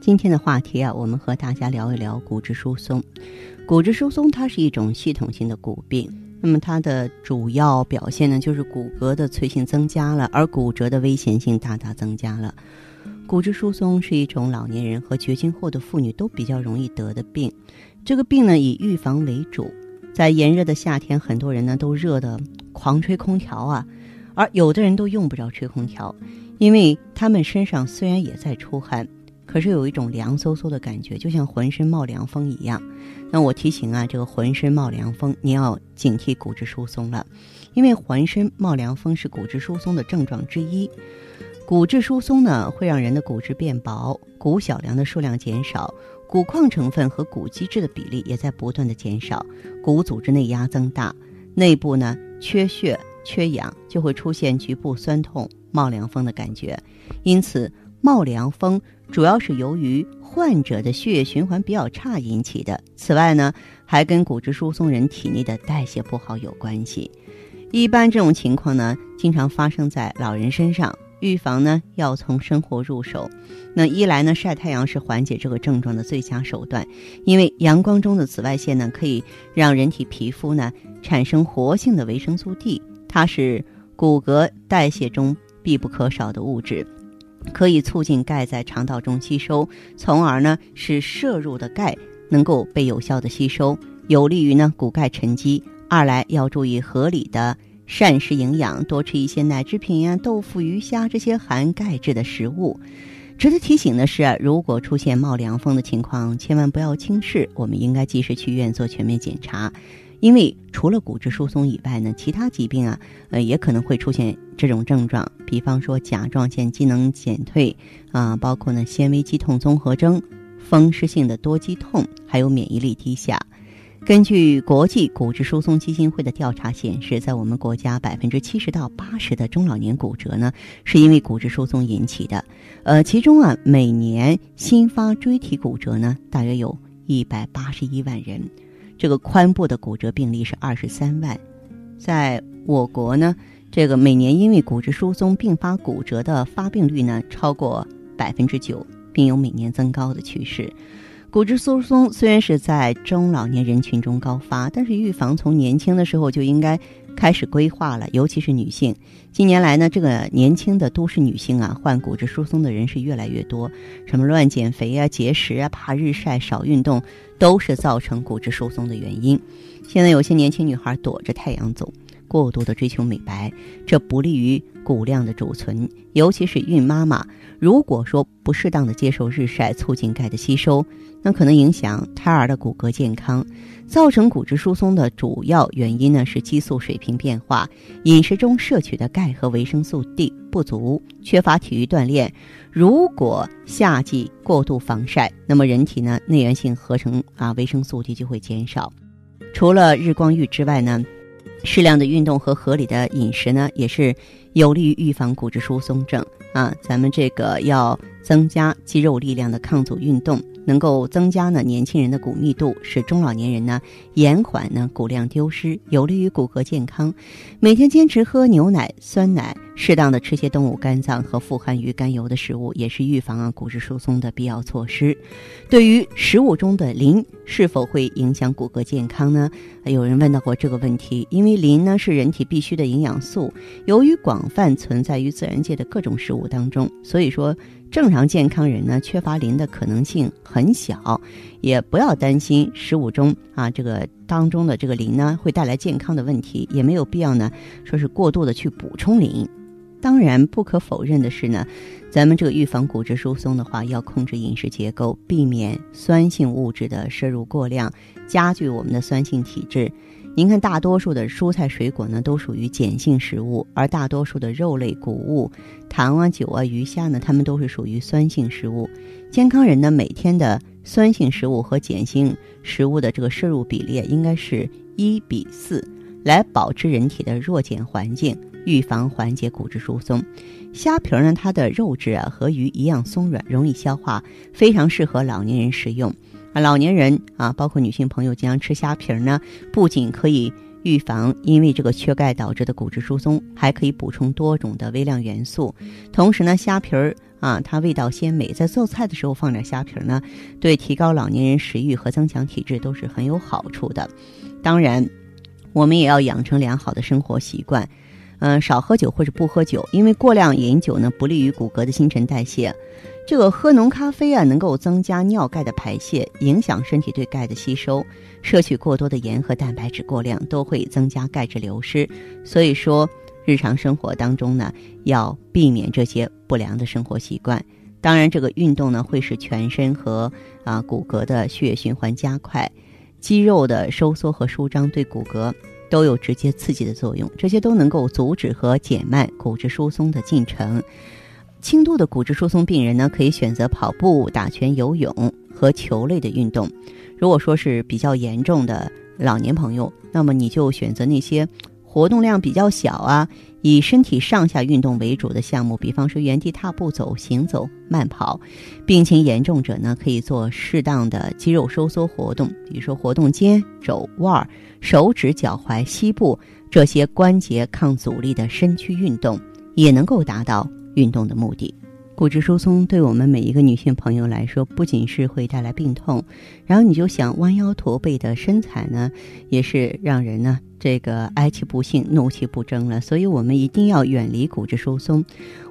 今天的话题啊，我们和大家聊一聊骨质疏松。骨质疏松它是一种系统性的骨病，那么它的主要表现呢，就是骨骼的脆性增加了，而骨折的危险性大大增加了。骨质疏松是一种老年人和绝经后的妇女都比较容易得的病。这个病呢，以预防为主。在炎热的夏天，很多人呢都热得狂吹空调啊，而有的人都用不着吹空调，因为他们身上虽然也在出汗。可是有一种凉飕飕的感觉，就像浑身冒凉风一样。那我提醒啊，这个浑身冒凉风，你要警惕骨质疏松了，因为浑身冒凉风是骨质疏松的症状之一。骨质疏松呢，会让人的骨质变薄，骨小梁的数量减少，骨矿成分和骨基质的比例也在不断的减少，骨组织内压增大，内部呢缺血缺氧，就会出现局部酸痛、冒凉风的感觉。因此，冒凉风。主要是由于患者的血液循环比较差引起的。此外呢，还跟骨质疏松人体内的代谢不好有关系。一般这种情况呢，经常发生在老人身上。预防呢，要从生活入手。那一来呢，晒太阳是缓解这个症状的最佳手段，因为阳光中的紫外线呢，可以让人体皮肤呢产生活性的维生素 D，它是骨骼代谢中必不可少的物质。可以促进钙在肠道中吸收，从而呢使摄入的钙能够被有效的吸收，有利于呢骨钙沉积。二来要注意合理的膳食营养，多吃一些奶制品呀、豆腐、鱼虾这些含钙质的食物。值得提醒的是，如果出现冒凉风的情况，千万不要轻视，我们应该及时去医院做全面检查。因为除了骨质疏松以外呢，其他疾病啊，呃，也可能会出现这种症状。比方说甲状腺机能减退啊，包括呢纤维肌痛综合征、风湿性的多肌痛，还有免疫力低下。根据国际骨质疏松基金会的调查显示，在我们国家百分之七十到八十的中老年骨折呢，是因为骨质疏松引起的。呃，其中啊，每年新发椎体骨折呢，大约有一百八十一万人。这个髋部的骨折病例是二十三万，在我国呢，这个每年因为骨质疏松并发骨折的发病率呢超过百分之九，并有每年增高的趋势。骨质疏松虽然是在中老年人群中高发，但是预防从年轻的时候就应该。开始规划了，尤其是女性。近年来呢，这个年轻的都市女性啊，患骨质疏松的人是越来越多。什么乱减肥啊、节食啊、怕日晒、少运动，都是造成骨质疏松的原因。现在有些年轻女孩躲着太阳走，过度的追求美白，这不利于骨量的储存。尤其是孕妈妈，如果说不适当的接受日晒，促进钙的吸收，那可能影响胎儿的骨骼健康。造成骨质疏松的主要原因呢是激素水平变化，饮食中摄取的钙和维生素 D 不足，缺乏体育锻炼。如果夏季过度防晒，那么人体呢内源性合成啊维生素 D 就会减少。除了日光浴之外呢，适量的运动和合理的饮食呢也是有利于预防骨质疏松症啊。咱们这个要增加肌肉力量的抗阻运动。能够增加呢年轻人的骨密度，使中老年人呢延缓呢骨量丢失，有利于骨骼健康。每天坚持喝牛奶、酸奶，适当的吃些动物肝脏和富含鱼肝油的食物，也是预防啊骨质疏松的必要措施。对于食物中的磷是否会影响骨骼健康呢？有人问到过这个问题，因为磷呢是人体必需的营养素，由于广泛存在于自然界的各种食物当中，所以说。正常健康人呢，缺乏磷的可能性很小，也不要担心食物中啊这个当中的这个磷呢会带来健康的问题，也没有必要呢说是过度的去补充磷。当然，不可否认的是呢，咱们这个预防骨质疏松的话，要控制饮食结构，避免酸性物质的摄入过量，加剧我们的酸性体质。您看，大多数的蔬菜水果呢，都属于碱性食物，而大多数的肉类、谷物、糖啊、酒啊、鱼虾呢，它们都是属于酸性食物。健康人呢，每天的酸性食物和碱性食物的这个摄入比例应该是一比四，来保持人体的弱碱环境，预防缓解骨质疏松。虾皮儿呢，它的肉质啊和鱼一样松软，容易消化，非常适合老年人食用。啊，老年人啊，包括女性朋友经常吃虾皮儿呢，不仅可以预防因为这个缺钙导致的骨质疏松，还可以补充多种的微量元素。同时呢，虾皮儿啊，它味道鲜美，在做菜的时候放点虾皮儿呢，对提高老年人食欲和增强体质都是很有好处的。当然，我们也要养成良好的生活习惯，嗯，少喝酒或者不喝酒，因为过量饮酒呢，不利于骨骼的新陈代谢。这个喝浓咖啡啊，能够增加尿钙的排泄，影响身体对钙的吸收；摄取过多的盐和蛋白质过量，都会增加钙质流失。所以说，日常生活当中呢，要避免这些不良的生活习惯。当然，这个运动呢，会使全身和啊骨骼的血液循环加快，肌肉的收缩和舒张对骨骼都有直接刺激的作用，这些都能够阻止和减慢骨质疏松的进程。轻度的骨质疏松病人呢，可以选择跑步、打拳、游泳和球类的运动。如果说是比较严重的老年朋友，那么你就选择那些活动量比较小啊，以身体上下运动为主的项目，比方说原地踏步、走、行走、慢跑。病情严重者呢，可以做适当的肌肉收缩活动，比如说活动肩、肘、腕、手指、脚踝、膝部这些关节抗阻力的身躯运动，也能够达到。运动的目的，骨质疏松对我们每一个女性朋友来说，不仅是会带来病痛，然后你就想弯腰驼背的身材呢，也是让人呢这个哀其不幸，怒其不争了。所以，我们一定要远离骨质疏松。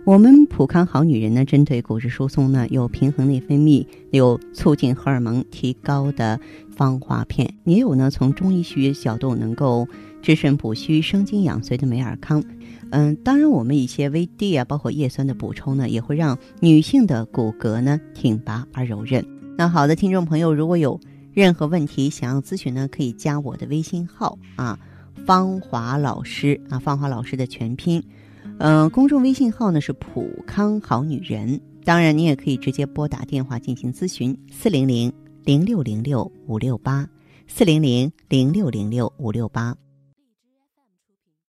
我们普康好女人呢，针对骨质疏松呢，有平衡内分泌、有促进荷尔蒙提高的芳华片，也有呢从中医学角度能够滋肾补虚、生津养髓的美尔康。嗯，当然，我们一些维 D 啊，包括叶酸的补充呢，也会让女性的骨骼呢挺拔而柔韧。那好的，听众朋友，如果有任何问题想要咨询呢，可以加我的微信号啊，芳华老师啊，芳华老师的全拼。嗯，公众微信号呢是普康好女人。当然，你也可以直接拨打电话进行咨询，四零零零六零六五六八，四零零零六零六五六八。